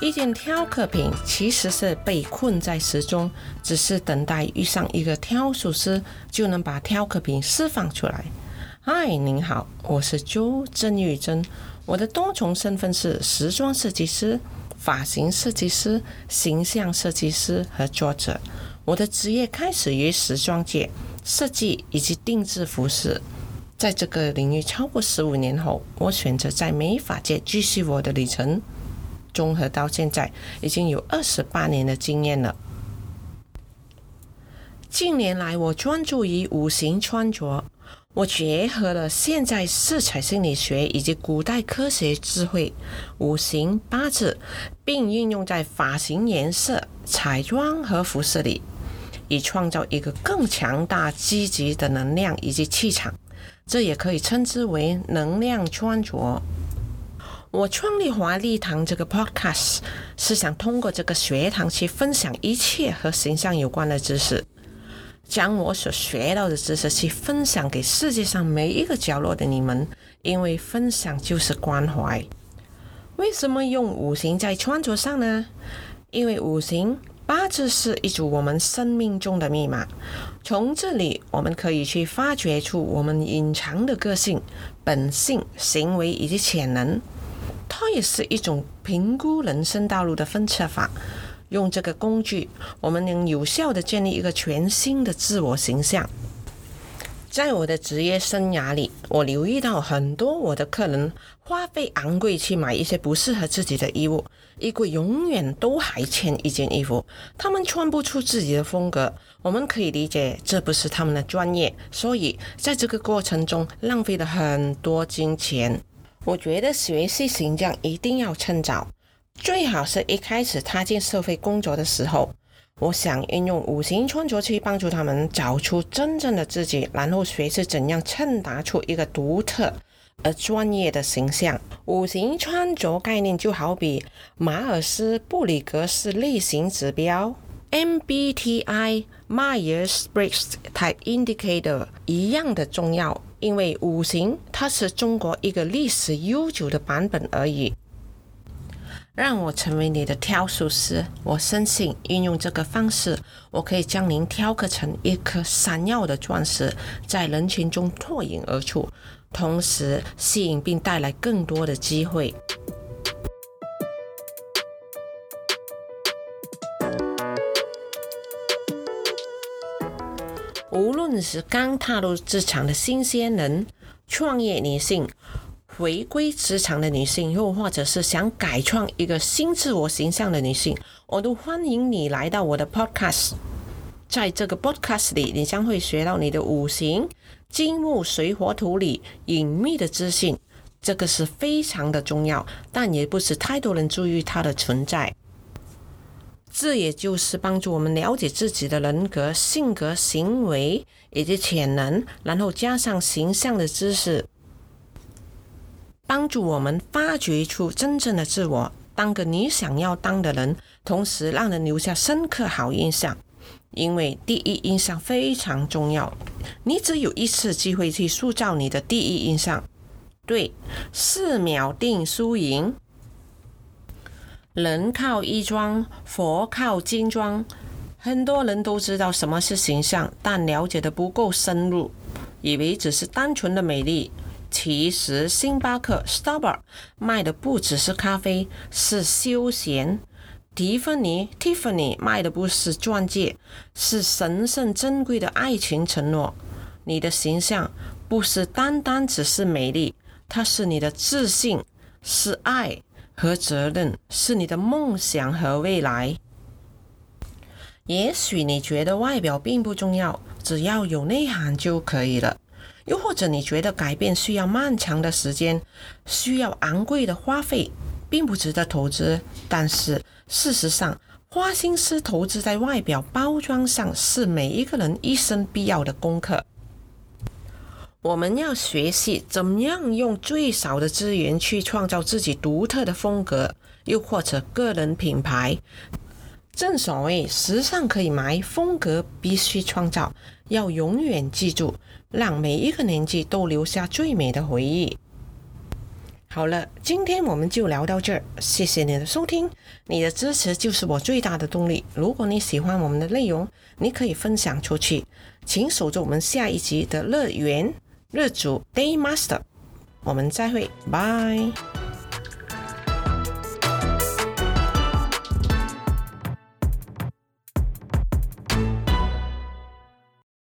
一件挑客品其实是被困在时钟只是等待遇上一个挑素师就能把挑客品释放出来。嗨您好我是朱曾玉珍我的多重身份是时装设计师发型设计师形象设计师和作者。我的职业开始于时装界设计以及定制服饰。在这个领域超过十五年后，我选择在美发界继续我的旅程。综合到现在，已经有二十八年的经验了。近年来，我专注于五行穿着，我结合了现在色彩心理学以及古代科学智慧五行八字，并运用在发型、颜色、彩妆和服饰里，以创造一个更强大、积极的能量以及气场。这也可以称之为能量穿着。我创立华丽堂这个 podcast，是想通过这个学堂去分享一切和形象有关的知识，将我所学到的知识去分享给世界上每一个角落的你们，因为分享就是关怀。为什么用五行在穿着上呢？因为五行。八字是一组我们生命中的密码，从这里我们可以去发掘出我们隐藏的个性、本性、行为以及潜能。它也是一种评估人生道路的分测法。用这个工具，我们能有效的建立一个全新的自我形象。在我的职业生涯里，我留意到很多我的客人花费昂贵去买一些不适合自己的衣物，衣柜永远都还欠一件衣服，他们穿不出自己的风格。我们可以理解这不是他们的专业，所以在这个过程中浪费了很多金钱。我觉得学习形象一定要趁早，最好是一开始踏进社会工作的时候。我想运用五行穿着去帮助他们找出真正的自己，然后学习怎样衬达出一个独特而专业的形象。五行穿着概念就好比马尔斯布里格斯类型指标 （MBTI Myers-Briggs Type Indicator） 一样的重要，因为五行它是中国一个历史悠久的版本而已。让我成为你的挑术师。我深信，运用这个方式，我可以将您雕刻成一颗闪耀的钻石，在人群中脱颖而出，同时吸引并带来更多的机会。无论是刚踏入职场的新鲜人、创业女性。回归职场的女性，又或者是想改创一个新自我形象的女性，我都欢迎你来到我的 podcast。在这个 podcast 里，你将会学到你的五行金木水火土里隐秘的资讯，这个是非常的重要，但也不是太多人注意它的存在。这也就是帮助我们了解自己的人格、性格、行为以及潜能，然后加上形象的知识。帮助我们发掘出真正的自我，当个你想要当的人，同时让人留下深刻好印象。因为第一印象非常重要，你只有一次机会去塑造你的第一印象。对，四秒定输赢。人靠衣装，佛靠金装。很多人都知道什么是形象，但了解的不够深入，以为只是单纯的美丽。其实，星巴克 （Starbucks） 卖的不只是咖啡，是休闲；蒂芬尼 （Tiffany） 卖的不是钻戒，是神圣珍贵的爱情承诺。你的形象不是单单只是美丽，它是你的自信，是爱和责任，是你的梦想和未来。也许你觉得外表并不重要，只要有内涵就可以了。又或者你觉得改变需要漫长的时间，需要昂贵的花费，并不值得投资。但是事实上，花心思投资在外表包装上是每一个人一生必要的功课。我们要学习怎么样用最少的资源去创造自己独特的风格，又或者个人品牌。正所谓，时尚可以买，风格必须创造。要永远记住。让每一个年纪都留下最美的回忆。好了，今天我们就聊到这儿，谢谢你的收听，你的支持就是我最大的动力。如果你喜欢我们的内容，你可以分享出去，请守着我们下一集的乐园日主 Day Master，我们再会，拜。